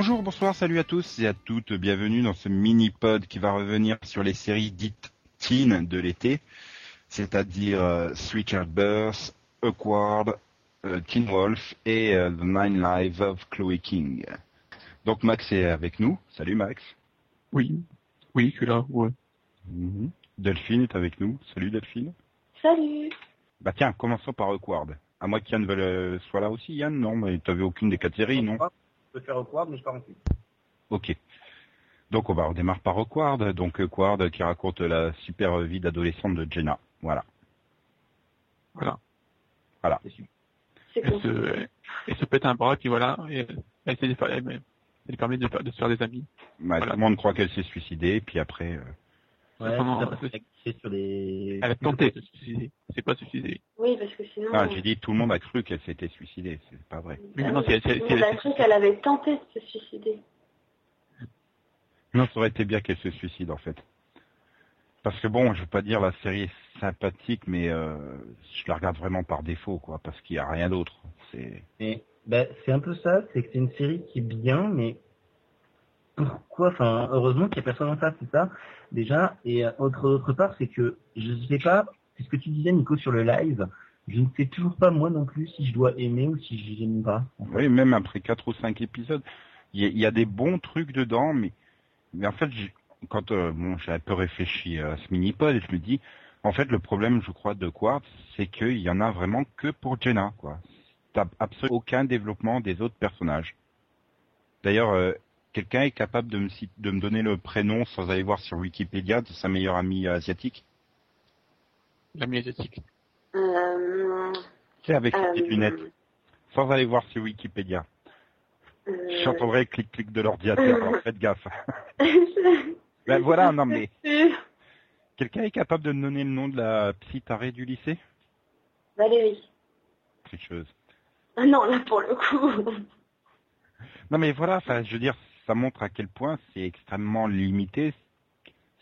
Bonjour, bonsoir, salut à tous et à toutes, bienvenue dans ce mini-pod qui va revenir sur les séries dites teen de l'été, c'est-à-dire euh, Three Childbirths, Awkward, euh, Teen Wolf et euh, The Nine Lives of Chloe King. Donc Max est avec nous, salut Max. Oui, oui, je suis là, ouais. Mhm. Delphine est avec nous, salut Delphine. Salut Bah tiens, commençons par Awkward. À moins qu'Yann veuille, euh, soit là aussi, Yann, non, mais t'avais aucune des quatre séries, non? Je peux faire Awkward, mais je pars ensuite. Ok. Donc on va redémarrer par Awkward, donc Awkward qui raconte la super vie d'adolescente de Jenna. Voilà. Voilà. C'est Elle se, elle se pète un bras, puis voilà, et elle, permet de, faire- de se faire des amis. Bah, Voilà. Tout le monde croit qu'elle s'est suicidée, puis après... euh, Ouais, Comment- ça va c'est sur des... Elle a tenté de se suicider, c'est pas suicidé. Oui, parce que sinon... Ah, j'ai dit tout le monde a cru qu'elle s'était suicidée, c'est pas vrai. Mais Ah non, oui, c'est- c'est- tout le c'est- monde a cru qu'elle avait tenté de se suicider. Non, ça aurait été bien qu'elle se suicide en fait. Parce que bon, je veux pas dire la série est sympathique, mais euh, je la regarde vraiment par défaut, quoi, parce qu'il y a rien d'autre. C'est Mais bah, c'est un peu ça, c'est que c'est une série qui est bien, mais pourquoi Enfin, heureusement qu'il y a personne en face, c'est ça déjà. Et euh, autre part, c'est que je sais pas, c'est ce que tu disais Nico sur le live. Je ne sais toujours pas moi non plus si je dois aimer ou si je n'aime pas. oui, même après quatre ou cinq épisodes, il y, a- des bons trucs dedans, mais en fait, quand euh, bon, j'ai un peu réfléchi à ce mini-pod et je me dis, en fait, le problème, je crois, de Quartz, c'est qu'il y en a vraiment que pour Jenna, quoi. T'as absolument aucun développement des autres personnages. D'ailleurs, euh, quelqu'un est capable de me, de me donner le prénom sans aller voir sur Wikipédia de sa meilleure amie euh, asiatique? L'ami asiatique. Euh... C'est avec les petites euh, lunettes, sans aller voir sur Wikipédia. euh, J'entendrai clic-clic de l'ordinateur, alors faites gaffe. Ben voilà, non mais... Quelqu'un est capable de me donner le nom de la psy tarée du lycée? Valérie. Tricheuse. Ah non, là pour le coup. Non mais voilà, enfin, je veux dire, ça montre à quel point c'est extrêmement limité.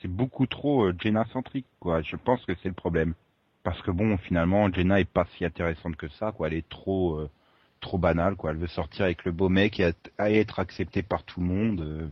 C'est beaucoup trop euh, Jenna-centrique, quoi. Je pense que c'est le problème. Parce que bon, finalement, Jenna est pas si intéressante que ça, quoi. Elle est trop, euh, trop banale, quoi. Elle veut sortir avec le beau mec et être- à être acceptée par tout le monde. euh.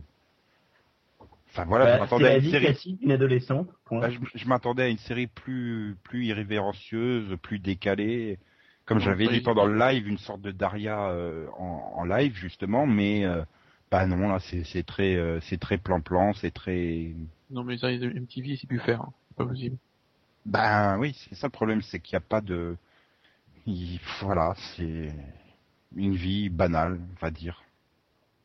Enfin voilà, je Bah, m'attendais à une série adolescente. point. Bah, je je m'attendais à une série plus plus irrévérencieuse, plus décalée, comme j'avais dit pendant le live, une sorte de Daria euh, en, en live justement, mais euh, bah non là c'est c'est très euh, c'est très plan plan, c'est très Non, mais ça, MTV, c'est plus faire, hein. c'est pas possible. ben oui c'est ça le problème, c'est qu'il n'y a pas de il- voilà c'est une vie banale, on va dire.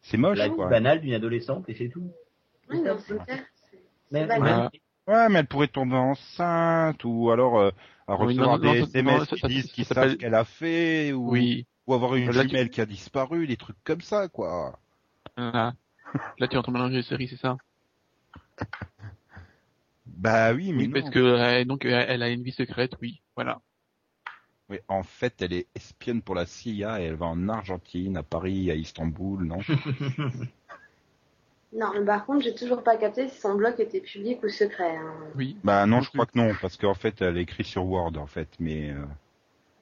C'est moche la vie quoi. banale d'une adolescente et c'est tout. Oui, non, c'est clair. Mais- banal. Ouais, mais elle pourrait tomber enceinte ou alors euh, à Oui, recevoir non, non, des SMS non, ça- qui disent qu'ils savent ce qu'elle a fait ou Oui. ou avoir une Là, tu- jumelle qui a disparu, des trucs comme ça, quoi. Là, là tu es en train de mélanger les séries, c'est ça? Bah oui, mais Oui, non. parce que euh, donc euh, elle a une vie secrète, oui, voilà. Oui, en fait, elle est espionne pour la CIA et elle va en Argentine, à Paris, à Istanbul, non? Non, mais par contre, j'ai toujours pas capté si son blog était public ou secret. hein. Oui, Bah non, je crois que non, parce qu'en fait, elle écrit sur Word, en fait, mais euh,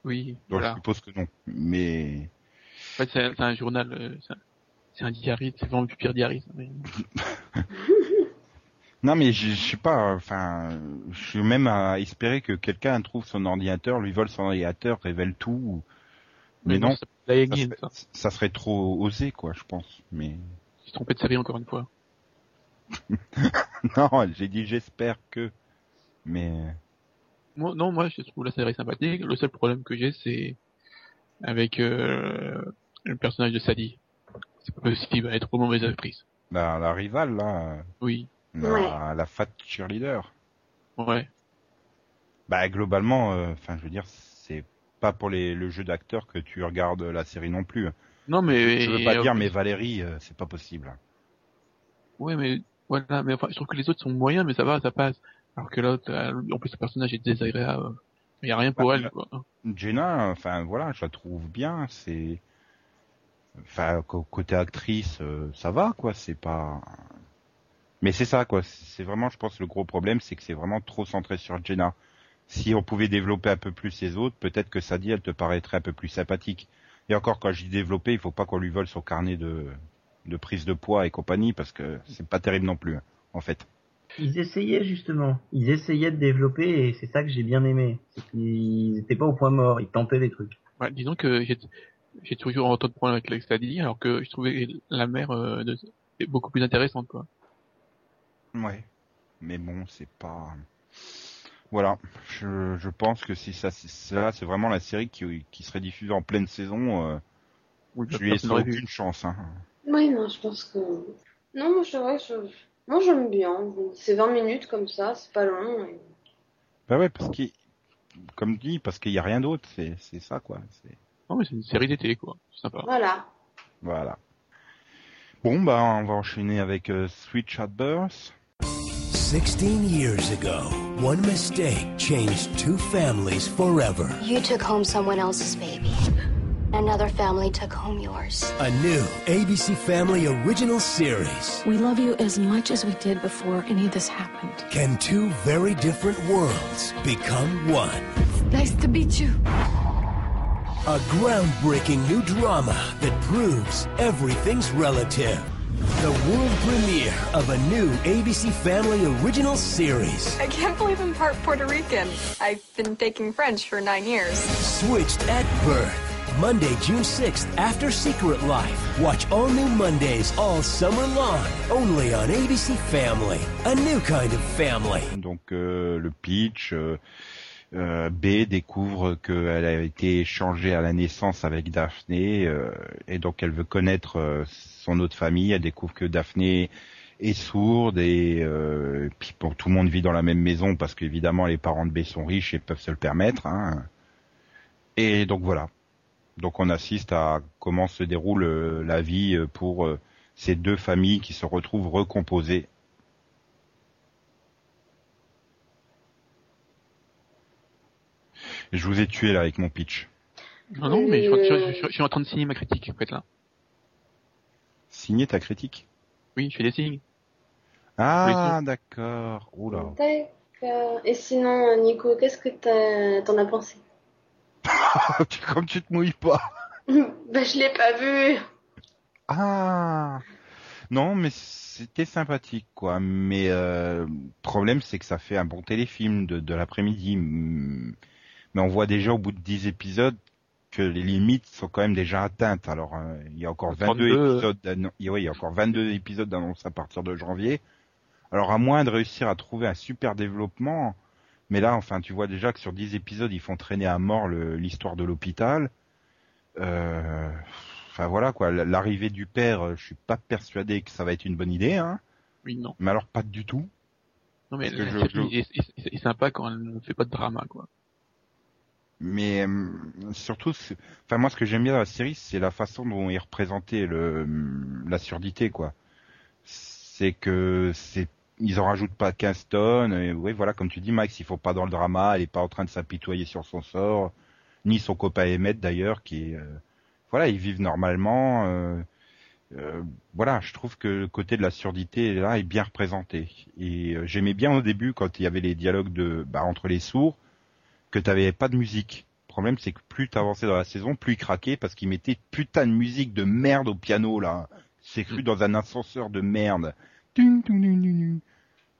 oui, donc je suppose que non. Mais En fait, c'est c'est un journal, euh, c'est un- diary, c'est vraiment le pire mais- non, mais je je sais pas. Enfin, je suis même à espérer que quelqu'un trouve son ordinateur, lui vole son ordinateur, révèle tout. Mais non, ça- serait, ça serait trop osé, quoi, je pense. Mais Il s'est trompé de série encore une fois. non, j'ai dit j'espère que. Mais Moi, non, moi, je trouve la série sympathique. Le seul problème que j'ai, c'est avec euh, le personnage de Sadie. C'est pas possible, elle est trop mauvaise actrice. la, la rivale là, Oui, la, Ouais. la fat cheerleader. ouais. Bah globalement, euh, enfin je veux dire, c'est pas pour les, le jeu d'acteur que tu regardes la série non plus. Non, mais... Je veux pas euh, dire, mais Valérie, euh, c'est pas possible. Ouais, mais voilà, mais enfin, je trouve que les autres sont moyens, mais ça va, ça passe. Alors que l'autre, en plus, le personnage est désagréable. Il y a rien pour Bah, elle, quoi. Jenna, enfin voilà, je la trouve bien. C'est, enfin côté actrice, euh, ça va quoi. C'est pas. Mais c'est ça quoi. C'est vraiment, je pense, le gros problème, c'est que c'est vraiment trop centré sur Jenna. Si on pouvait développer un peu plus les autres, peut-être que Sadie, elle te paraîtrait un peu plus sympathique. Et encore, quand je dis développer, il faut pas qu'on lui vole son carnet de de prise de poids et compagnie parce que c'est pas terrible non plus, hein, en fait. Ils essayaient justement, ils essayaient de développer et c'est ça que j'ai bien aimé. C'est qu'ils étaient pas au point mort, ils tentaient des trucs. Ouais, disons que j'ai toujours autant de problèmes avec l'extadie, alors que je trouvais la mer euh, de- beaucoup plus intéressante, quoi. Ouais. Mais bon, c'est pas. Voilà. Je, je pense que si ça, c'est là, c'est vraiment la série qui, qui serait diffusée en pleine saison. euh, Oui, je lui personne laisse n'aurait vu. aucune chance. Hein. Oui, non, je pense que. Non, moi, c'est vrai, je... moi, j'aime bien. C'est 20 minutes comme ça, c'est pas long. et- Bah ouais, parce qu'il, comme dit, parce qu'il y a rien d'autre. C'est, c'est ça quoi. C'est Ah non, mais c'est une série d'été, quoi. C'est sympa. Voilà. voilà. Bon bah on va enchaîner avec euh, Sweet Childbirth. 16 years ago, one mistake changed two families forever. You took home someone else's baby. Another family took home yours. A new ABC Family original series. We love you as much as we did before any of this happened. Can two very different worlds become one? Nice to meet you. A groundbreaking new drama that proves everything's relative. The world premiere of a new ABC Family original series. I can't believe I'm part Puerto Rican. I've been taking French for nine years. Switched at birth. Monday, June 6th, after Secret Life. Watch all new Mondays all summer long. Only on ABC Family. A new kind of family. Donc euh, le pitch, euh, euh, B découvre qu'elle a été échangée à la naissance avec Daphné euh, et donc elle veut connaître euh, son autre famille. Elle découvre que Daphné est sourde et puis bon, tout le monde vit dans la même maison parce qu'évidemment les parents de B sont riches et peuvent se le permettre. Hein. Et donc voilà. Donc on assiste à comment se déroule la vie pour ces deux familles qui se retrouvent recomposées Je vous ai tué là avec mon pitch. Non, non, mais je, je- je- je suis en train de signer ma critique, fait, là. Signer ta critique. Oui, je fais des signes. Ah, d'accord. Oula. D'accord. Et sinon, Nico, qu'est-ce que t'en as pensé Comme tu te mouilles pas. Bah, je l'ai pas vu. Ah. Non, mais c'était sympathique, quoi. Mais euh, le problème, c'est que ça fait un bon téléfilm de, de l'après-midi. Mais on voit déjà au bout de 10 épisodes que les limites sont quand même déjà atteintes. Alors, euh, il y a encore 22 32, épisodes il y a- ouais, il y a encore 22 épisodes d'annonce à partir de janvier. Alors, à moins de réussir à trouver un super développement, mais là, enfin, tu vois déjà que sur 10 épisodes, ils font traîner à mort l'histoire de l'hôpital. Euh, Enfin voilà quoi, l'arrivée du père, euh, je suis pas persuadé que ça va être une bonne idée, hein. Oui, non. Mais alors pas du tout. Non, mais que la je- série je- est, est- est- est sympa quand elle ne fait pas de drama, quoi. Mais euh, surtout, enfin moi ce que j'aime bien dans la série, c'est la façon dont est représenté le la surdité quoi. C'est que c'est ils en rajoutent pas 15 tonnes. Et oui voilà comme tu dis Max, il faut pas dans le drama, elle est pas en train de s'apitoyer sur son sort, ni son copain Emmett d'ailleurs qui euh, voilà ils vivent normalement. euh, euh, voilà, je trouve que le côté de la surdité là est bien représenté. Et euh, j'aimais bien au début quand il y avait les dialogues de bah, entre les sourds que t'avais pas de musique. Le problème c'est que plus t'avançais dans la saison, plus ils craquaient parce qu'ils mettaient putain de musique de merde au piano là. C'est cru dans un ascenseur de merde.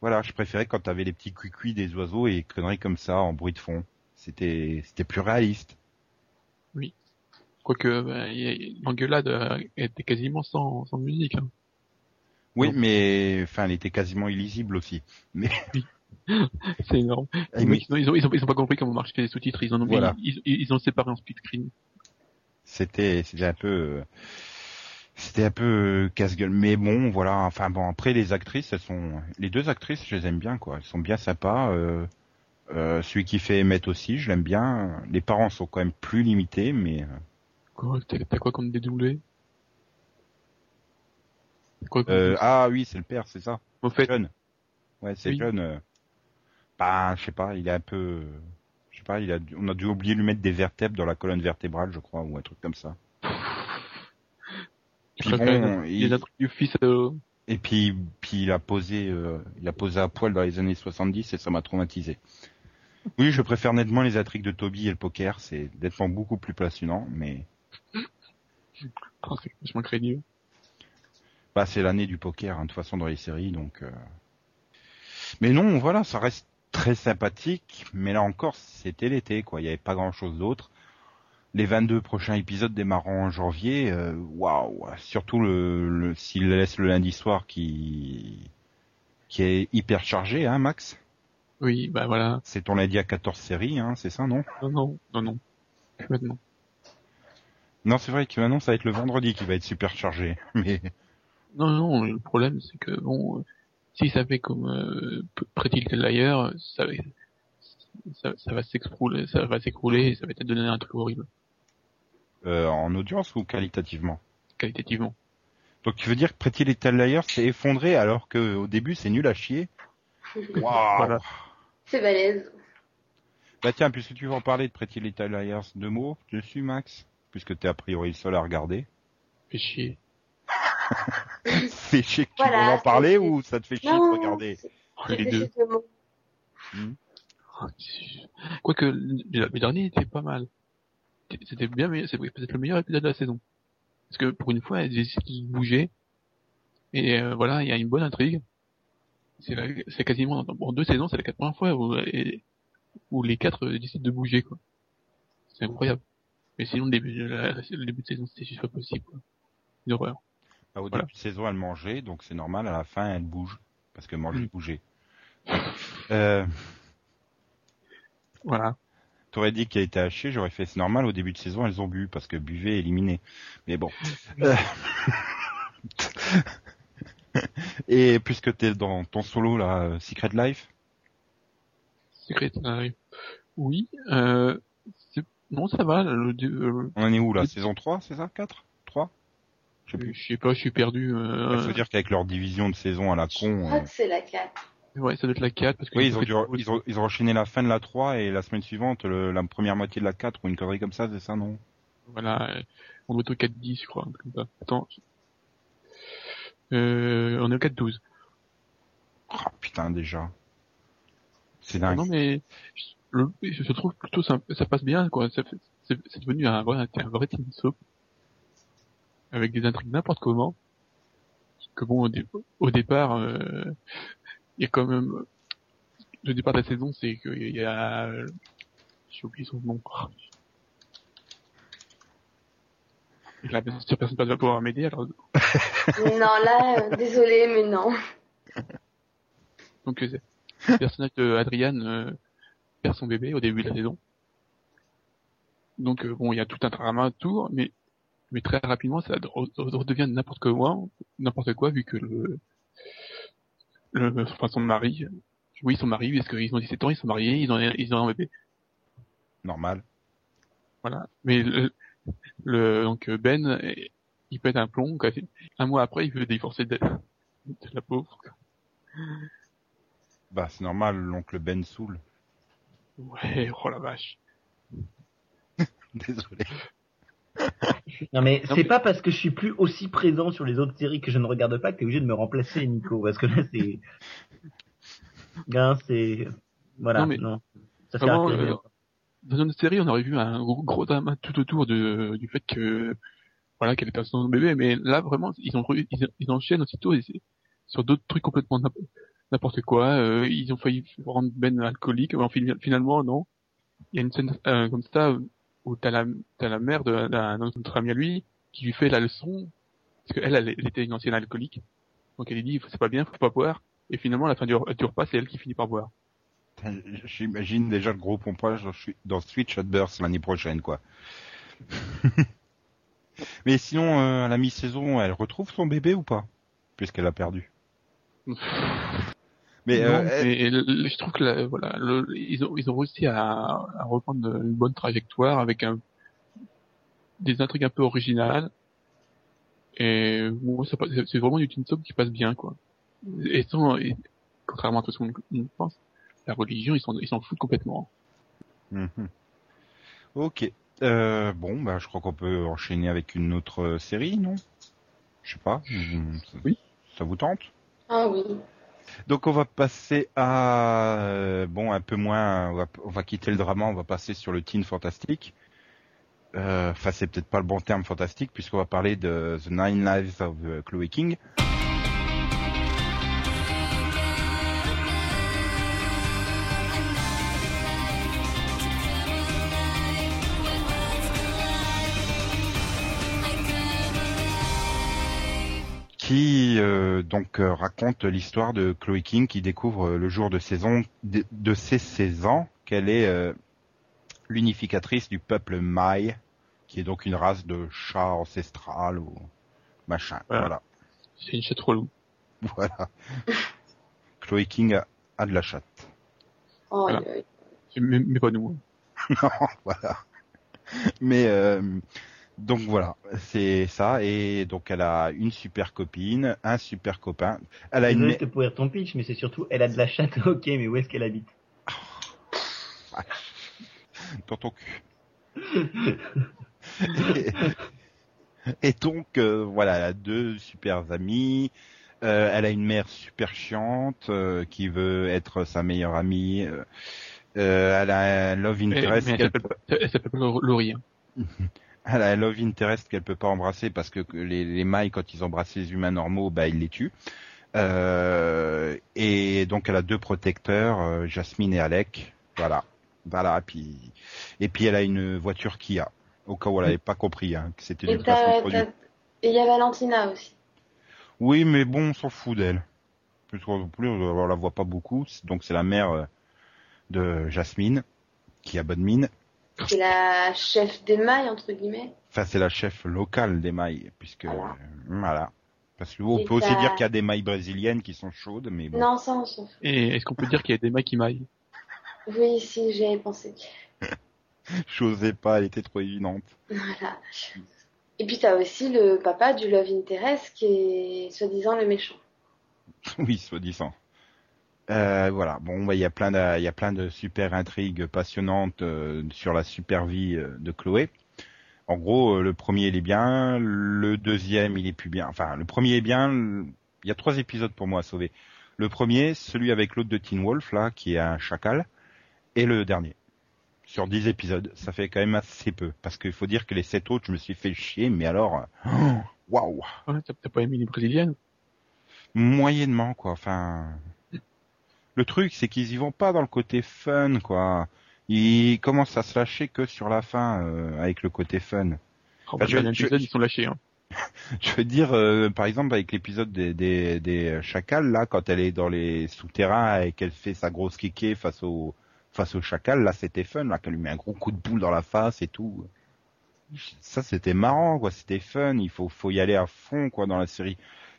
Voilà, je préférais quand t'avais les petits cuicuis des oiseaux et conneries comme ça en bruit de fond. C'était c'était plus réaliste. Quoique, bah, l'engueulade euh, était quasiment sans, sans musique. Hein. Oui, mais enfin, elle était quasiment illisible aussi. Mais C'est énorme. Ils ont, ils ont, ils ont pas compris comment marchaient les sous-titres. Ils en ont, Voilà. ils, ils, ils ont séparé en split screen. c'était c'était un peu c'était un peu casse-gueule. Mais bon, voilà. Enfin bon, après les actrices, elles sont les deux actrices, je les aime bien quoi. Elles sont bien sympas. Euh, euh, celui qui fait Emmett aussi, je l'aime bien. Les parents sont quand même plus limités, mais euh, Quoi, t'as quoi comme dédoublé euh, ah oui, c'est le père, c'est ça. Au fait, Jeune. Ouais, c'est Oui. jeune. Bah, je sais pas, il est un peu, je sais pas, il a, on a dû oublier de lui mettre des vertèbres dans la colonne vertébrale, je crois, ou un truc comme ça. Puis bon, il- fils euh, Et puis, puis il a posé, euh, il a posé à poil dans les années 70 et ça m'a traumatisé. Oui, je préfère nettement les intrigues de Toby et le poker, c'est nettement beaucoup plus passionnant, mais oh, c'est vachement crédible. Bah, c'est l'année du poker, hein, de toute façon, dans les séries, donc... euh. Mais non, voilà, ça reste très sympathique, mais là encore, c'était l'été, quoi. Il n'y avait pas grand-chose d'autre. Les 22 prochains épisodes démarrant en janvier, euh, waouh Surtout le, le s'il laisse le lundi soir qui qui est hyper chargé, hein, Max? Oui, bah voilà. C'est ton lundi à 14 séries, hein, c'est ça, non? Non, non, non, non. Maintenant. Non, c'est vrai que maintenant, ça va être le vendredi qui va être super chargé. Mais Non, non, le problème c'est que bon, euh, si ça fait comme euh, Pretty Little Liars, ça, va- ça, ça va s'écrouler, ça va s'écrouler et ça va te donner un truc horrible, euh, en audience ou qualitativement? Qualitativement. Donc tu veux dire que Pretty Little Liars s'est effondré alors que au début c'est nul à chier? Waouh Voilà. C'est balèze. Bah tiens, puisque tu veux en parler de Pretty Little Liars, deux mots dessus, Max Puisque t'es a priori le seul à regarder. Fait chier. Fait chier que tu Voilà, veux en parler c'est- ou ça te fait chier Non, de regarder c'est- Les c'est deux. le mot. Quoique le dernier était pas mal. C'était bien, mais c'est peut-être le meilleur épisode de la saison. Parce que pour une fois, elles décident de bouger. Et euh, voilà, il y a une bonne intrigue. C'est c'est quasiment en deux saisons, c'est la première fois où, et- où les quatre euh, décident de bouger quoi. C'est incroyable. Mais sinon le début de la, le début de saison c'était juste pas possible. Quoi. Une horreur. Bah, au Voilà. début de saison, elle mangeait, donc c'est normal, à la fin, elle bouge. Parce que manger, Mm. bouger. Euh, Voilà. T'aurais dit qu'elle était hachée, j'aurais fait c'est normal, au début de saison, elles ont bu, parce que buvait, éliminé. Mais bon. Euh, Et puisque t'es dans ton solo, là, Secret Life, Secret Life. Oui. Euh, non, ça va. Le, on en est où, là? Saison 3, c'est ça? 4 3 Je sais plus. je sais pas, je suis perdu. Euh, Ça veut dire qu'avec leur division de saison à la Je con... crois euh, que c'est la 4. Ouais, ça doit être la 4 parce que Oui, ils ont, dû, ils, ont, ils ont enchaîné la fin de la 3 et la semaine suivante, le- la première moitié de la 4 ou une connerie comme ça, c'est ça, non? Voilà, on doit être au 4-10, je crois, comme ça. Attends. Euh, on est au 4-12. Ah putain, déjà. C'est Ah dingue. non, mais je, le- je trouve plutôt ça, ça passe bien, quoi. Ça fait- C'est c'est devenu un vrai, un vrai team soap. Avec des intrigues n'importe comment. Que bon, au, dé- au départ, euh, il y a quand même... Le départ de la saison, c'est qu'il y a... J'ai oublié son nom. Et là, bien sûr, personne ne va pouvoir m'aider, alors non, là, euh, désolé, mais non. Donc euh, le personnage de Adrian euh, perd son bébé au début de la saison. Donc euh, bon, il y a tout un drama autour, mais mais très rapidement ça re- re- redevient n'importe quoi, n'importe quoi vu que le le enfin son mari, oui son mari, parce qu'ils ont 17 ans, ils sont mariés, ils ont ils ont un bébé, Normal. voilà. Mais le, le donc Ben, il pète un plomb, quoi. Un mois après, il veut divorcer de, de la pauvre. Bah, c'est normal, l'oncle Ben saoule. Ouais, oh la vache. Désolé. Non mais Non, c'est pas parce que je suis plus aussi présent sur les autres séries que je ne regarde pas que t'es obligé de me remplacer Nico parce que là c'est Là, c'est voilà Non, mais non ça fait vraiment, rien. euh, dans une série, on aurait vu un gros, gros drama tout autour de, du fait que, voilà, qu'elle était son bébé, mais là, vraiment, ils ont, ils, ils enchaînent aussitôt et sur d'autres trucs complètement n'imp- n'importe quoi, euh, ils ont failli rendre Ben alcoolique, mais en fin- finalement, non. Il y a une scène, euh, comme ça, où t'as la, t'as la mère de, d'un notre ami à lui, qui lui fait la leçon, parce qu'elle, elle, elle était une ancienne alcoolique. Donc elle lui dit, c'est pas bien, faut pas boire. Et finalement, à la fin du, du repas, c'est elle qui finit par boire. J'imagine déjà le gros pompage dans, Switch at Burst l'année prochaine, quoi. Mais sinon, euh, à la mi-saison, elle retrouve son bébé ou pas? Puisqu'elle a perdu. Mais, Non, euh, elle- mais le- je trouve que la- voilà, le- ils ont ils ont réussi à, à reprendre une bonne trajectoire avec un des intrigues un peu originales et bon, ça passe- c'est vraiment du teen soap qui passe bien quoi. Et sans et, contrairement à tout ce qu'on on pense, la religion ils s'en ils s'en foutent complètement. Mhm. Ok. Euh, bon, bah, je crois qu'on peut enchaîner avec une autre série, non? Je sais pas. Ça- Oui. Ça vous tente? Ah oui. Donc on va passer à euh, bon un peu moins on va, quitter le drama, on va passer sur le teen fantastique euh, enfin c'est peut-être pas le bon terme fantastique puisqu'on va parler de The Nine Lives of euh, Chloe King. Qui euh, donc euh, raconte l'histoire de Chloe King qui découvre euh, le jour de saison de, de ses 16 ans qu'elle est euh, l'unificatrice du peuple Mai, qui est donc une race de chat ancestral ou machin. Voilà. Voilà. C'est une chatte relou. Voilà. Chloe King a, a de la chatte. Oh, Voilà. Mais, mais pas nous. hein. non, voilà. Mais euh, donc voilà, c'est ça. Et donc elle a une super copine, un super copain. Elle a une. De te pourrir ton pitch, mais c'est surtout, elle a de la chatte, ok, mais où est-ce qu'elle habite? Dans ton cul. et, et donc euh, voilà, elle a deux super amis. Euh, elle a une mère super chiante euh, qui veut être sa meilleure amie. Elle a un love interest mais elle s'appelle pas Laurie. Hein. Elle a un love interest qu'elle peut pas embrasser parce que les, les mailles, quand ils embrassent les humains normaux, bah ils les tuent. Euh, et donc elle a deux protecteurs, euh, Jasmine et Alec. Voilà, voilà. Puis et puis elle a une voiture Kia. Au cas où elle avait pas compris hein, que c'était du placement produit. et il y a Valentina aussi. Oui, mais bon, on s'en fout d'elle. Plus qu'on plus, on la voit pas beaucoup. Donc c'est la mère euh, de Jasmine qui a bonne mine. C'est la chef des mailles, entre guillemets. Enfin, c'est la chef locale des mailles, puisque Voilà. voilà. Parce que on Et peut aussi dire qu'il y a des mailles brésiliennes qui sont chaudes, mais bon. Non, ça, on s'en fout. Et est-ce qu'on peut dire qu'il y a des mecs qui maillent? Oui, si, j'y avais pensé. J'osais pas, elle était trop évidente. Voilà. Et puis t'as aussi le papa du Love Interest qui est soi-disant le méchant. oui, soi-disant. Euh, voilà. Bon, bah, il y a plein de, il y a plein de super intrigues passionnantes euh, sur la super vie euh, de Chloé. En gros, euh, le premier il est bien, le deuxième il est plus bien. Enfin, le premier est bien. Il y a trois épisodes pour moi à sauver. Le premier, celui avec l'autre de Teen Wolf là, qui est un chacal, et le dernier. Sur dix épisodes, ça fait quand même assez peu, parce qu'il faut dire que les sept autres, je me suis fait chier, mais alors, waouh, Ouais, T'as t'as pas aimé les brésiliennes? Moyennement quoi. Enfin, le truc c'est qu'ils y vont pas dans le côté fun quoi. Ils commencent à se lâcher que sur la fin euh, avec le côté fun. Oh, Bah, je- ils sont lâchés. Hein. Je veux dire, euh, par exemple avec l'épisode des, des, des chacals là, quand elle est dans les souterrains et qu'elle fait sa grosse kéké face au face au chacal, là c'était fun, là qu'elle lui met un gros coup de boule dans la face et tout. Ça c'était marrant quoi, c'était fun. Il faut faut y aller à fond quoi dans la série.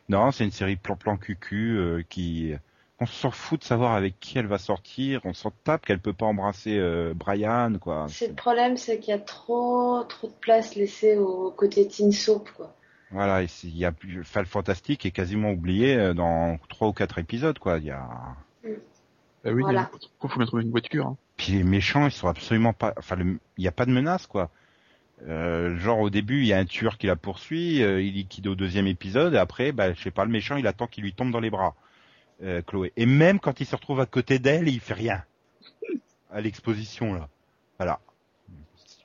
Non, c'est une série plan-plan cucu euh, qui on s'en fout de savoir avec qui elle va sortir. On s'en tape qu'elle peut pas embrasser euh, Brian quoi. C'est le problème, c'est qu'il y a trop, trop de place laissée au côté teen soap, quoi. Voilà, il y a le fantastique est quasiment oublié euh, dans trois ou quatre épisodes, quoi. Il y a, Bah oui, Voilà. il faut, faut bien trouver une voiture. Hein. puis les méchants, ils sont absolument pas, enfin, le- il n'y a pas de menace, quoi. Euh, genre au début, il y a un tueur qui la poursuit, euh, il liquide au deuxième épisode, et après, bah, je sais pas, le méchant, il attend qu'il lui tombe dans les bras, euh, Chloé. Et même quand il se retrouve à côté d'elle, il fait rien. À l'exposition, là. Voilà.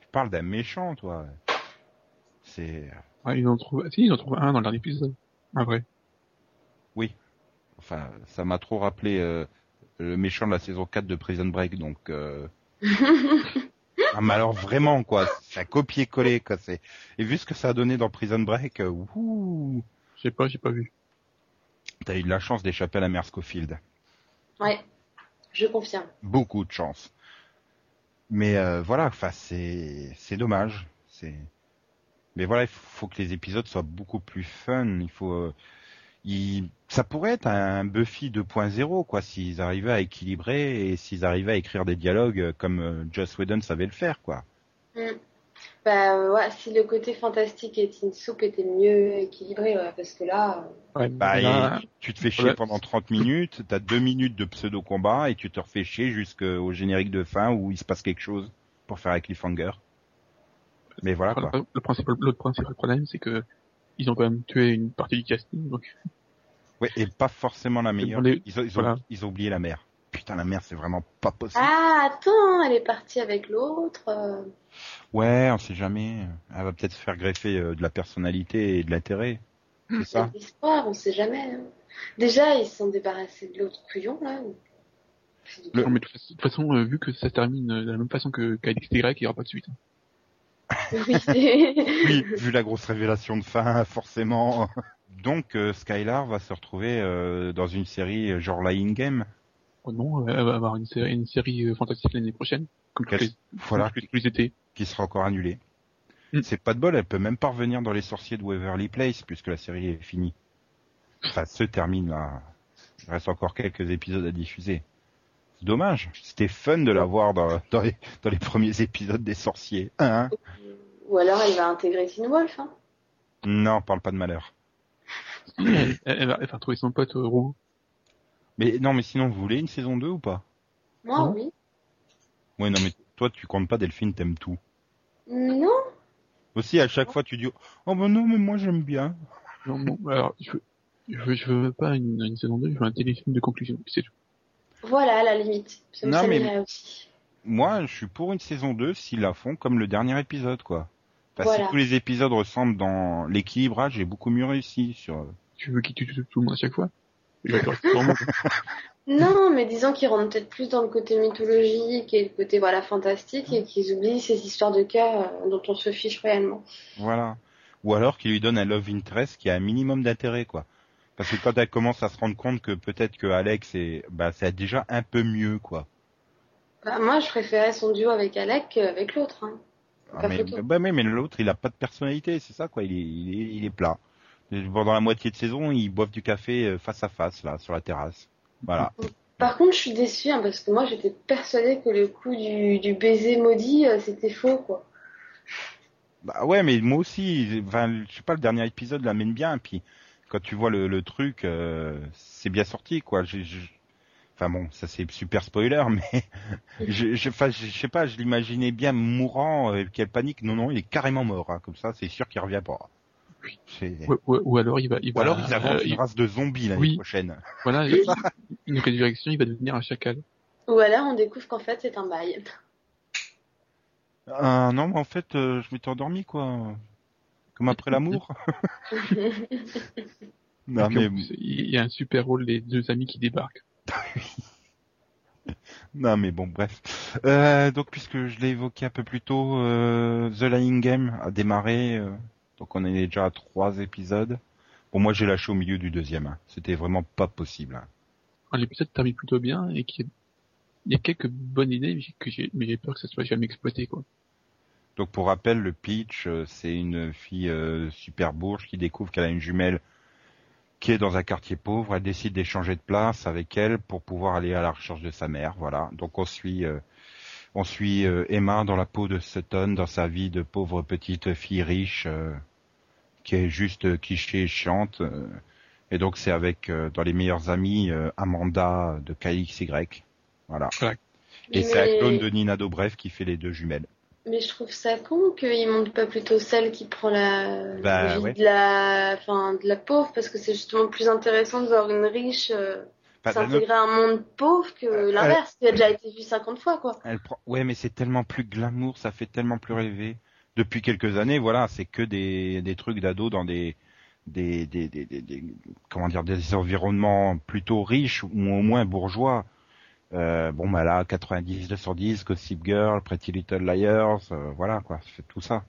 Tu parles d'un méchant, toi. C'est, Ouais, ils en trouvent, si, ils en trouvent un dans le dernier épisode. Un vrai. Enfin, ça m'a trop rappelé euh, le méchant de la saison 4 de Prison Break, donc. Euh... ah, mais alors vraiment quoi, c'est un copier-coller quoi. C'est et vu ce que ça a donné dans Prison Break, euh, ouh, Je sais pas, j'ai pas vu. T'as eu de la chance d'échapper à la mère Scofield, Ouais, je confirme. beaucoup de chance. Mais euh, voilà, enfin c'est c'est dommage, c'est. Mais voilà, il faut que les épisodes soient beaucoup plus fun. Il faut, euh, il- ça pourrait être un Buffy 2.0 quoi, s'ils arrivaient à équilibrer et s'ils arrivaient à écrire des dialogues euh, comme Joss Whedon savait le faire quoi. Mm. Bah euh, ouais, si le côté fantastique et teen soap était mieux équilibré, ouais, parce que là, euh, Ouais, Bah, là, et tu te fais chier Ouais. pendant 30 minutes, t'as deux minutes de pseudo combat et tu te refais chier jusqu'au générique de fin où il se passe quelque chose pour faire un cliffhanger. Mais voilà quoi. le, le principal, l'autre principal problème, c'est que ils ont quand même tué une partie du casting, donc Ouais, et pas forcément la meilleure. les- Ils ont, ils ont, voilà. ils ont oublié la mère. Putain la mère c'est vraiment pas possible. Ah, attends, elle est partie avec l'autre. euh. Ouais, on sait jamais. Elle va peut-être se faire greffer euh, de la personnalité et de l'intérêt. C'est ça. C'est l'espoir, on sait jamais. hein. Déjà, ils se sont débarrassés de l'autre couillon, là. Le- Non, mais de toute façon- euh, vu que ça se termine euh, de la même façon que qu'AXY, il n'y aura pas de suite. Oui, vu la grosse révélation de fin, forcément. Donc euh, Skylar va se retrouver euh, dans une série genre Lying Game. Non, elle va avoir une série, une série euh, fantastique l'année prochaine, comme tous les, Voilà, comme tous les étés. qui sera encore annulée. Mm. C'est pas de bol, elle peut même pas revenir dans les sorciers de Waverly Place puisque la série est finie. Enfin, se termine là. Il reste encore quelques épisodes à diffuser. C'est dommage. C'était fun de la voir dans, dans, les, dans les premiers épisodes des sorciers. Hein Ou alors, elle va intégrer Teen Wolf. Hein. non, parle pas de malheur. elle, elle va, elle va retrouver son pote euh, Roux. Mais non, mais sinon, vous voulez une saison 2 ou pas? Moi, Non. oui. Oui, non, mais toi, tu comptes pas Delphine, t'aimes tout. Non. Aussi, à chaque fois, tu dis, oh ben non, mais moi, j'aime bien. Non, bon, alors, je veux, je veux, je veux pas une, une saison 2, je veux un téléfilm de conclusion, c'est tout. Voilà, à la limite. Ça Non, mais- aussi. Moi, je suis pour une saison 2 s'ils la font comme le dernier épisode, quoi. Parce Voilà. que tous les épisodes ressemblent dans l'équilibrage, j'ai beaucoup mieux réussi sur... Tu veux qu'il tue tout, tout le monde à chaque fois? Non, mais disons qu'ils rentrent peut-être plus dans le côté mythologique et le côté voilà fantastique et qu'ils oublient ces histoires de cas euh, dont on se fiche réellement. Voilà. Ou alors qu'il lui donne un love interest qui a un minimum d'intérêt, quoi. Parce que quand elle commence à se rendre compte que peut-être que Alex est, bah, c'est déjà un peu mieux, quoi. Bah, moi, je préférais son duo avec Alec qu'avec l'autre. Hein. Ah, mais, bah, mais, mais l'autre, il a pas de personnalité, c'est ça, quoi. Il est, il est, il est plat. Pendant la moitié de saison, ils boivent du café euh, face à face, là, sur la terrasse. Voilà. Par contre, je suis déçue hein, parce que moi, j'étais persuadée que le coup du, du baiser maudit, euh, c'était faux, quoi. Bah ouais, mais moi aussi, enfin, je sais pas, le dernier épisode l'amène bien, puis quand tu vois le, le truc, euh, c'est bien sorti, quoi. Enfin bon, ça c'est super spoiler, mais je, je, enfin, je, je sais pas, je l'imaginais bien mourant, euh, quelle panique. Non, non, il est carrément mort, hein, comme ça, c'est sûr qu'il revient pas. Oui. Ou, ou- ou alors il va, il Ou va, alors ils inventent euh, une il- race de zombies l'année Oui. prochaine. voilà, il- une résurrection, il va devenir un chacal. Ou alors, on découvre qu'en fait, c'est un bail. Ah non, mais en fait, euh, je m'étais endormi, quoi. Comme après l'amour. non, mais plus, il y a un super rôle des deux amis qui débarquent. Non mais bon bref. Euh, donc puisque je l'ai évoqué un peu plus tôt, euh, The Lying Game a démarré. Donc on est déjà à trois épisodes. Bon moi j'ai lâché au milieu du deuxième. hein. C'était vraiment pas possible. hein. Alors, L'épisode termine plutôt bien et qu'il y a- il y a quelques bonnes idées, mais j'ai- que j'ai, mais j'ai peur que ça soit jamais exploité, quoi. Donc pour rappel, le pitch, euh, c'est une fille euh, super bourge qui découvre qu'elle a une jumelle qui est dans un quartier pauvre. Elle décide d'échanger de place avec elle pour pouvoir aller à la recherche de sa mère. Voilà. Donc on suit, euh, on suit euh, Emma dans la peau de Sutton, dans sa vie de pauvre petite fille riche euh, qui est juste quichée et chiante. euh. et donc c'est avec euh, dans les meilleurs amis euh, Amanda de KXY. Voilà. Voilà. Et c'est un Mais- clone de Nina Dobrev qui fait les deux jumelles. Mais je trouve ça con qu'il montre pas plutôt celle qui prend la, Bah, la vie ouais. de la, enfin, de la pauvre, parce que c'est justement plus intéressant de voir une riche euh, s'intégrer à un monde pauvre que Euh, l'inverse, qui a déjà été vu 50 fois, quoi. Elle prend... Ouais, mais c'est tellement plus glamour, ça fait tellement plus rêver. Depuis quelques années, voilà, c'est que des, des trucs d'ado dans des, des, des, des, des- des- comment dire, des environnements plutôt riches ou au moins bourgeois. Euh, bon, bah là, 90, 210, Gossip Girl, Pretty Little Liars, euh, voilà, quoi, c'est tout ça.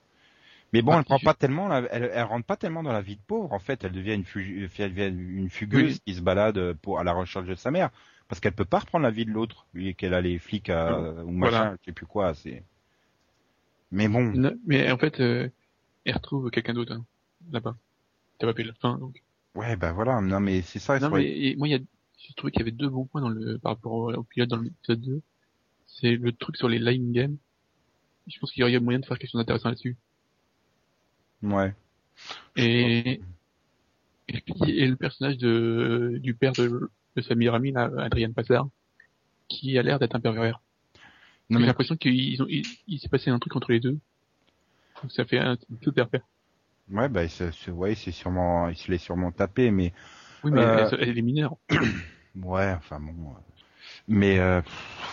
Mais bon, Ah, elle prend pas tellement, la- elle, elle rentre pas tellement dans la vie de pauvre. En fait, elle devient une, fu- elle devient une fugueuse Oui. qui se balade pour à la recherche de sa mère, parce qu'elle peut pas reprendre la vie de l'autre, vu qu'elle a les flics à, ou machin, Voilà. je sais plus quoi. C'est. Mais bon, Non, mais en fait, euh, elle retrouve quelqu'un d'autre, hein, là-bas. T'as pas payé la fin, donc. ouais, bah voilà. Non, mais c'est ça. Non, mais et moi, il y a, j'ai trouvé qu'il y avait deux bons points dans le, par rapport au, au pilote dans l'épisode 2. C'est le truc sur les line games. Je pense qu'il y aurait moyen de faire quelque chose d'intéressant là-dessus. Ouais. Et, et, et le personnage de, du père de, de sa meilleure amie, là, Adrienne Passard, qui a l'air d'être un pervers. Non, J'ai mais l'impression qu'il ont, il, il s'est passé un truc entre les deux. Donc ça fait un super père. ouais, bah c'est, c'est- ouais, c'est sûrement, il se l'est sûrement tapé, mais Oui, mais Euh, elle, elle est mineure. ouais, enfin bon. Mais euh,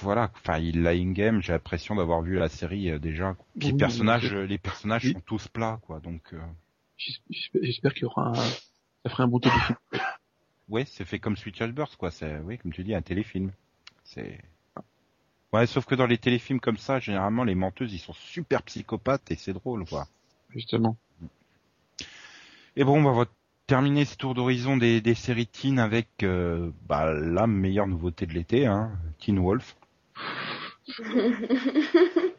voilà, enfin, il l'a in-game, j'ai l'impression d'avoir vu la série euh, déjà. Puis Oui, les personnages, euh, les personnages Oui. sont tous plats, quoi. Donc, euh, J'es- J'espère qu'il y aura un... ça ferait un bon téléfilm. ouais, c'est fait comme Switch Burst, quoi. C'est, oui, comme tu dis, un téléfilm. C'est. Ouais, sauf que dans les téléfilms comme ça, généralement, les menteuses, ils sont super psychopathes et c'est drôle, quoi. Justement. Et bon, on va terminer ce tour d'horizon des, des séries teen avec euh, bah, la meilleure nouveauté de l'été, hein, Teen Wolf.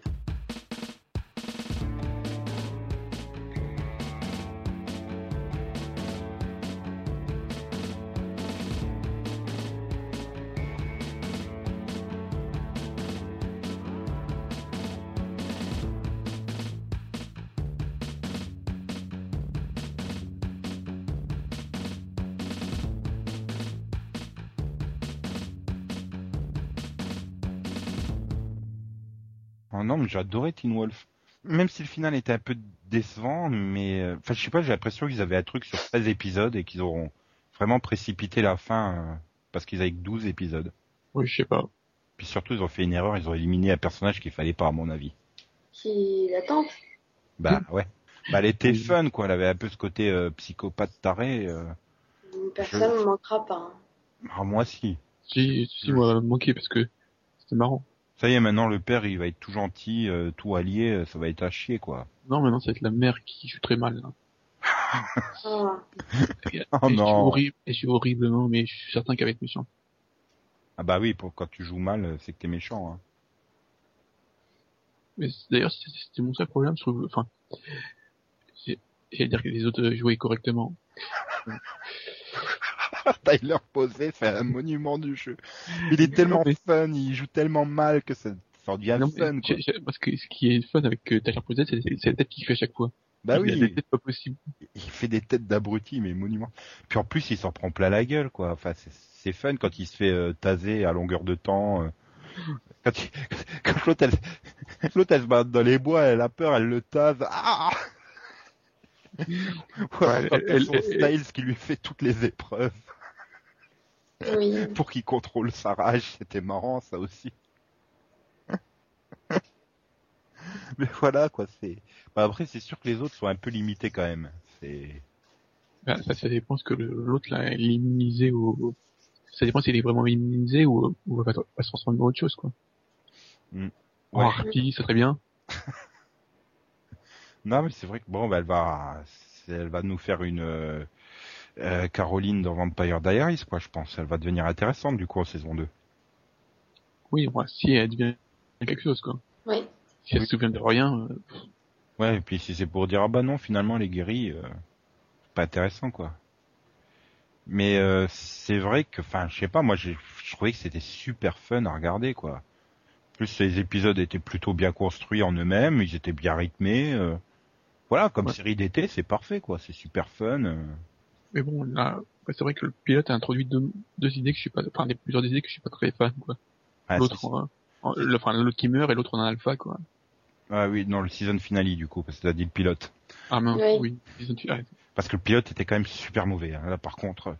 non, mais j'ai adoré Teen Wolf. Même si le final était un peu décevant, mais euh, enfin je sais pas, j'ai l'impression qu'ils avaient un truc sur 13 épisodes et qu'ils auront vraiment précipité la fin euh, parce qu'ils avaient que 12 épisodes. Oui, je sais pas. Puis surtout, ils ont fait une erreur, ils ont éliminé un personnage qu'il fallait pas à mon avis. Qui l'attente. Bah ouais. Bah elle était fun quoi, elle avait un peu ce côté euh, psychopathe taré. Euh... Personne ne manquera pas. hein. Ah, moi si. Si, si, moi, manqué parce que c'était marrant. Ça y est, maintenant le père il va être tout gentil, euh, tout allié, euh, ça va être à chier quoi. Non, maintenant, ça va être la mère qui joue très mal. Là. Ah. Et, Oh et je suis horrible, et je suis horriblement, mais je suis certain qu'elle va être méchante. Ah bah oui, pour quand tu joues mal, euh, c'est que t'es méchant. Hein. Mais d'ailleurs, c'était mon seul problème, je trouve. Enfin, j'allais dire que les autres jouaient correctement. Tyler Posey, c'est un monument du jeu. Il est tellement Mais- fun, il joue tellement mal que ça, ça en devient Non, fun, quoi. parce que ce qui est fun avec euh, Tyler Posey, c'est la tête qu'il fait à chaque fois. Bah Il a des oui, têtes pas il fait des têtes d'abrutis, mais monument. Puis en plus, il s'en prend plein la gueule, quoi. Enfin, c'est- fun quand il se fait euh, taser à longueur de temps. euh. Quand, il- quand l'autre, elle, elle se bat dans les bois, elle a peur, elle le tase. Ah Ouais, quand elle- elle- son Styles qui lui fait toutes les épreuves Oui. pour qu'il contrôle sa rage, c'était marrant, ça aussi. Mais voilà, quoi, c'est... Bah, après, c'est sûr que les autres sont un peu limités quand même. C'est... Bah, ça, ça dépend ce que l'autre là est immunisé ou ça dépend s'il est vraiment immunisé ou, ou va, va se transformer en autre chose quoi. Mm. En Ouais. harpie, c'est très bien. Non, mais c'est vrai que bon, bah, elle va, elle va nous faire une euh, Caroline dans Vampire Diaries, quoi, je pense. Elle va devenir intéressante du coup en saison 2. Oui, moi, si elle devient quelque chose quoi. Oui. Si elle se souvient de rien, euh, Ouais, et puis si c'est pour dire ah bah non, finalement les guéris, euh, c'est pas intéressant quoi. Mais euh, c'est vrai que, enfin, je sais pas, moi j'ai, je trouvais que c'était super fun à regarder quoi. En plus les épisodes étaient plutôt bien construits en eux-mêmes, ils étaient bien rythmés. euh. Voilà, comme Ouais. série d'été, c'est parfait quoi, c'est super fun. Euh. mais bon là, c'est vrai que le pilote a introduit deux, deux idées que je suis pas, enfin des plusieurs idées que je suis pas très fan quoi. Ah, l'autre, le- enfin l'autre qui meurt et l'autre en alpha quoi. ah oui, non, le season finale du coup, parce que t'as dit le pilote. Ah mince, Oui. oui. Parce que le pilote était quand même super mauvais, hein, là par contre.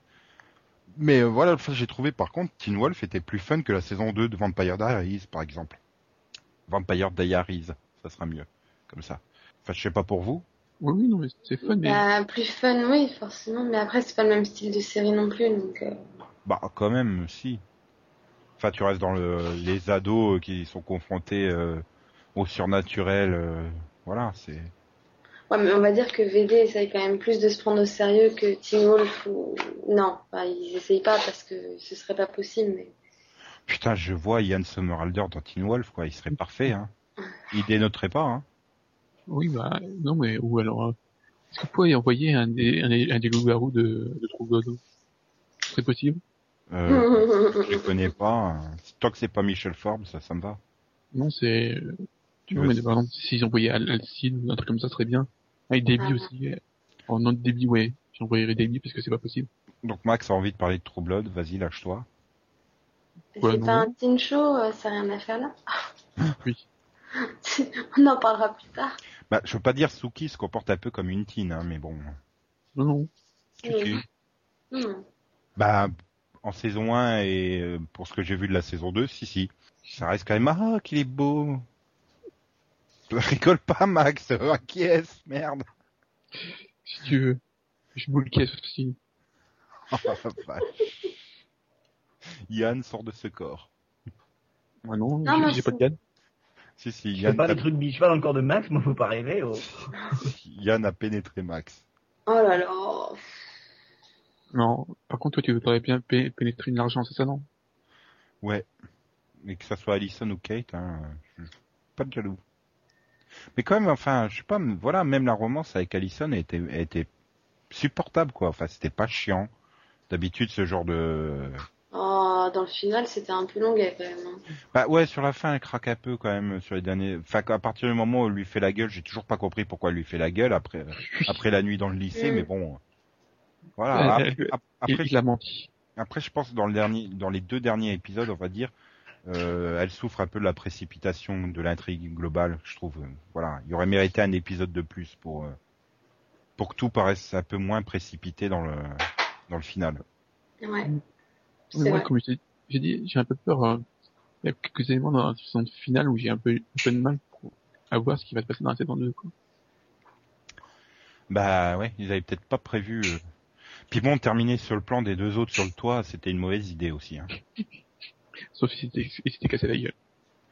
Mais euh, voilà, j'ai trouvé par contre Teen Wolf était plus fun que la saison 2 de Vampire Diaries par exemple. Vampire Diaries, ça sera mieux, comme ça. Enfin, je sais pas pour vous. Oui, oui, non mais c'est fun mais Bah, plus fun, oui, forcément. Mais après, c'est pas le même style de série non plus. Donc, euh, Bah quand même, si. Enfin, tu restes dans le, les ados qui sont confrontés euh, au surnaturel. euh, voilà, c'est. Ouais, mais on va dire que VD essaye quand même plus de se prendre au sérieux que Teen Wolf ou... Non, enfin, ils essayent pas parce que ce serait pas possible, mais... Putain, je vois Ian Somerhalder dans Teen Wolf, quoi. Il serait parfait, hein. Il dénoterait pas, hein. Oui bah non mais ou alors euh, est-ce que vous pouvez envoyer un des un des, un des loups-garous de de C'est possible? Euh, je les connais pas. hein. Tant que c'est pas Michel Forbes, ça, ça me va. Non, c'est... Tu veux- mais par exemple, s'ils envoyaient Al- Alcide ou un truc comme ça, ce serait bien. Avec Déby Ah. aussi. euh, En nom de Déby, ouais. J'envoyerais Déby parce que c'est pas possible. Donc Max a envie de parler de True Blood, vas-y, lâche-toi. Ouais, c'est pas un teen show, euh, ça n'a rien à faire là. Oui. on en parlera plus tard. Bah, je veux pas dire Suki se comporte un peu comme une teen, hein, mais bon. Non, non. Tu Oui. sais. Hmm. Bah, en saison 1 et euh, pour ce que j'ai vu de la saison 2, si si. Ça reste quand même ah qu'il est beau. Rigole pas Max, acquiesce, merde. Si tu veux. Je boule caisse aussi. Oh. Yann sort de ce corps. Moi non, Non, j'ai- pas de Yann. Si si, Je fais Yann, pas a, des trucs biches pas dans le corps de Max, moi faut pas rêver. oh. Yann a pénétré Max. Oh là là. Non. Par contre, toi, tu voudrais bien pé- pénétrer une argent, c'est ça, non? Ouais. Mais que ça soit Allison ou Kate, hein, je je suis pas de jaloux. Mais quand même, enfin, je sais pas, voilà, même la romance avec Allison était, était supportable, quoi. Enfin, c'était pas chiant. D'habitude, ce genre de... Dans le final, c'était un peu longuet quand même. hein. Bah ouais, sur la fin, elle craque un peu quand même sur les derniers... Enfin, à partir du moment où elle lui fait la gueule, j'ai toujours pas compris pourquoi elle lui fait la gueule après, après la nuit dans le lycée, Mm. mais bon... Voilà. Elle- Après, il, après, il a menti. Après, je pense dans le dernier, dans les deux derniers épisodes, on va dire, euh, elle souffre un peu de la précipitation de l'intrigue globale. Je trouve, euh, voilà, il aurait mérité un épisode de plus pour euh, pour que tout paraisse un peu moins précipité dans le dans le final. Ouais. Mais moi, vrai. comme j'ai dit, j'ai un peu peur. euh, Il y a quelques éléments dans la saison finale où j'ai un peu, un peu de mal pour, à voir ce qui va se passer dans la saison 2. Quoi. Bah ouais, ils avaient peut-être pas prévu. euh. Puis bon, terminer sur le plan des deux autres sur le toit, c'était une mauvaise idée aussi. Hein. Sauf si c'était cassé la gueule.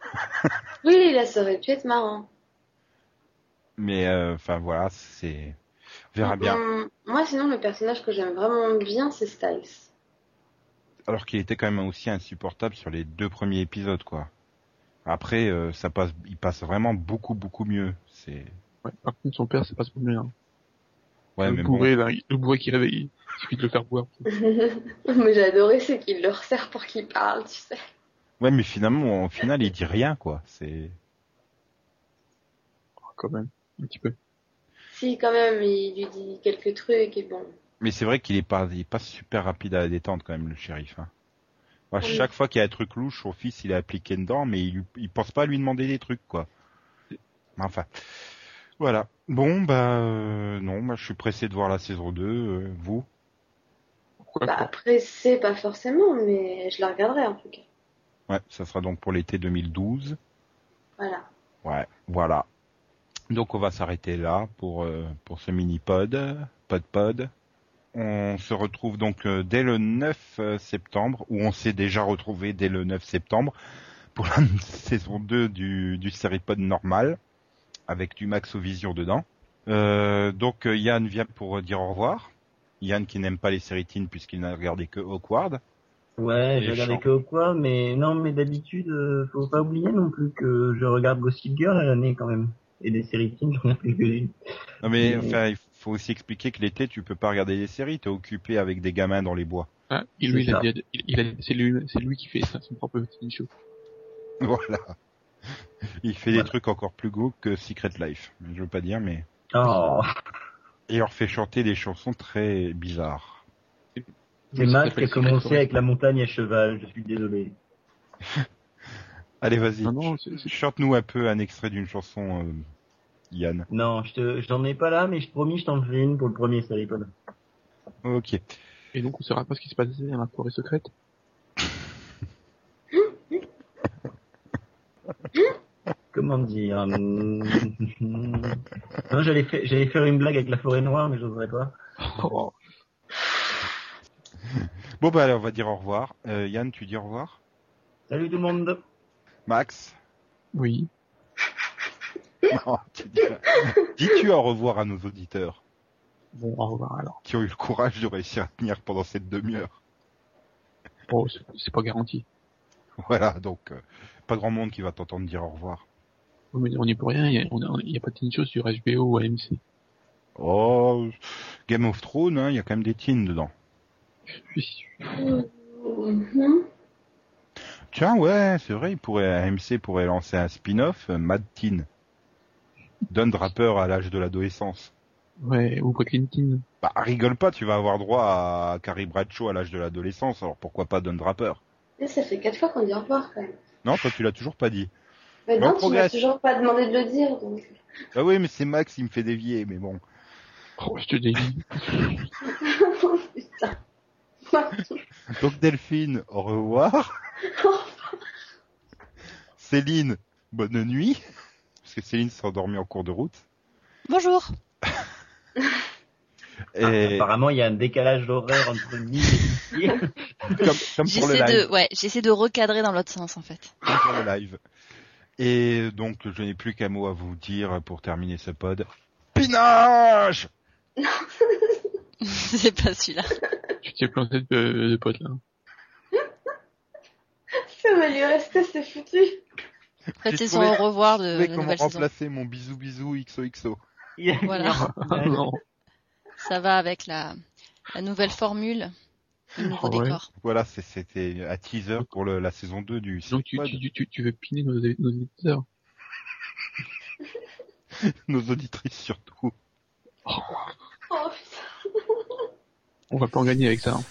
Oui, là, ça aurait pu être marrant. Mais euh, enfin voilà, c'est, on verra bien. Hum, moi, sinon, le personnage que j'aime vraiment bien, c'est Styles. Alors qu'il était quand même aussi insupportable sur les deux premiers épisodes, quoi. Après, euh, ça passe, il passe vraiment beaucoup, beaucoup mieux. C'est, Ouais. Par contre, son père, c'est pas ce mieux. Hein. ouais, le mais bon. bourré, là, le bourré qui réveille, il suffit de le faire boire. Mais j'ai adoré, c'est qu'il le resserre pour qu'il parle, tu sais. Ouais, mais finalement, au final, il dit rien, quoi. C'est, Oh, Quand même, un petit peu. Si, quand même, il lui dit quelques trucs et bon. Mais c'est vrai qu'il est pas, il est pas super rapide à la détente, quand même, le shérif. Hein. Moi, Oui. Chaque fois qu'il y a un truc louche, son fils, il est appliqué dedans, mais il, il pense pas à lui demander des trucs, quoi. Enfin, voilà. Bon, bah, euh, non, moi, je suis pressé de voir la saison 2. euh, vous? Pourquoi Bah, c'est pas forcément, mais je la regarderai en tout cas. Ouais, ça sera donc pour l'été 2012. Voilà. Ouais, voilà. Donc on va s'arrêter là pour euh, pour ce mini pod, pod pod. On se retrouve donc euh, dès le 9 euh, septembre, où on s'est déjà retrouvé dès le 9 septembre pour la saison 2 du du série pod normal avec du Max Vision dedans. Euh, donc euh, Yann vient pour dire au revoir. Yann qui n'aime pas les séries teen puisqu'il n'a regardé que Awkward. Ouais, j'ai regardé que quoi, mais non, mais d'habitude, euh, faut pas oublier non plus que je regarde Gossip Girl à l'année quand même. Et des séries teen, j'en regarde quelques-unes. Non mais enfin, il faut aussi expliquer que l'été tu peux pas regarder des séries, t'es occupé avec des gamins dans les bois. ah, et lui, C'est il a, il, il a, c'est lui, c'est lui qui fait ça, son propre TV show. Voilà. Il fait des trucs encore plus gros que Secret Life. Je veux pas dire, mais Oh, et il leur fait chanter des chansons très bizarres. c'est Max qui a commencé avec la montagne à cheval, je suis désolé. Allez, vas-y. Chante-nous un peu un extrait d'une chanson, euh, Yann. Non, je te, j'en ai pas là, mais je promis, je t'en fais une pour le premier Salipod. Ok. Et donc, on saura pas ce qui se passait dans la forêt secrète? Comment dire hum, Non, j'allais faire, j'allais faire une blague avec la forêt noire, mais j'oserais pas. Oh, Bon bah allez, on va dire au revoir. Euh, Yann, tu dis au revoir? Salut tout le monde. Max? oui. Non, tu dis, dis-tu au revoir à nos auditeurs Bon, au revoir alors. qui ont eu le courage de réussir à tenir pendant cette demi-heure. Bon, c'est c'est pas garanti. Voilà, donc euh, pas grand monde qui va t'entendre dire au revoir. Oui, Mais on n'y peut rien, il y a, on a- il y a pas de chose sur HBO ou AMC. Oh, Game of Thrones, hein, il y a quand même des teens dedans. Oui. Tiens, ouais, c'est vrai, il pourrait, AMC pourrait lancer un spin-off, euh, Mad Teen. Don Draper à l'âge de l'adolescence. Ouais, ou Clinton. Bah, rigole pas, tu vas avoir droit à Carrie Bradshaw à l'âge de l'adolescence, alors pourquoi pas Don Draper? Et ça fait quatre fois qu'on dit au revoir quand même. Non, toi tu l'as toujours pas dit. Mais on non, tu m'as toujours pas demandé de le dire, donc. Ah oui, mais c'est Max, il me fait dévier, mais bon. Oh, je te dis. Putain. Donc Delphine, au revoir. Céline, bonne nuit. Parce que Céline s'est endormie en cours de route. Bonjour. Et Apparemment, il y a un décalage d'horaire entre Nîmes et ici. comme, comme pour le live. de, ouais, j'essaie de recadrer dans l'autre sens en fait. comme pour le live. Et donc, je n'ai plus qu'un mot à vous dire pour terminer ce pod. Pinage C'est pas celui-là. Tu t'es planté de, de potes là. Ça va lui rester, c'est foutu. Son trouvé- au revoir de savez comment nouvelle saison. remplacer mon bisou bisou XOXO Voilà. Non. Ça va avec la, la nouvelle formule, le nouveau Ah ouais. décor. Voilà, c'était un teaser pour le- la saison 2 du Donc tu, tu, tu, tu veux piner nos, nos éditeurs. nos auditrices surtout. Oh putain. On va pas en gagner avec ça. hein.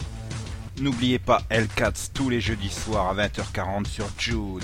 N'oubliez pas Hellcats tous les jeudis soirs à 20h40 sur June.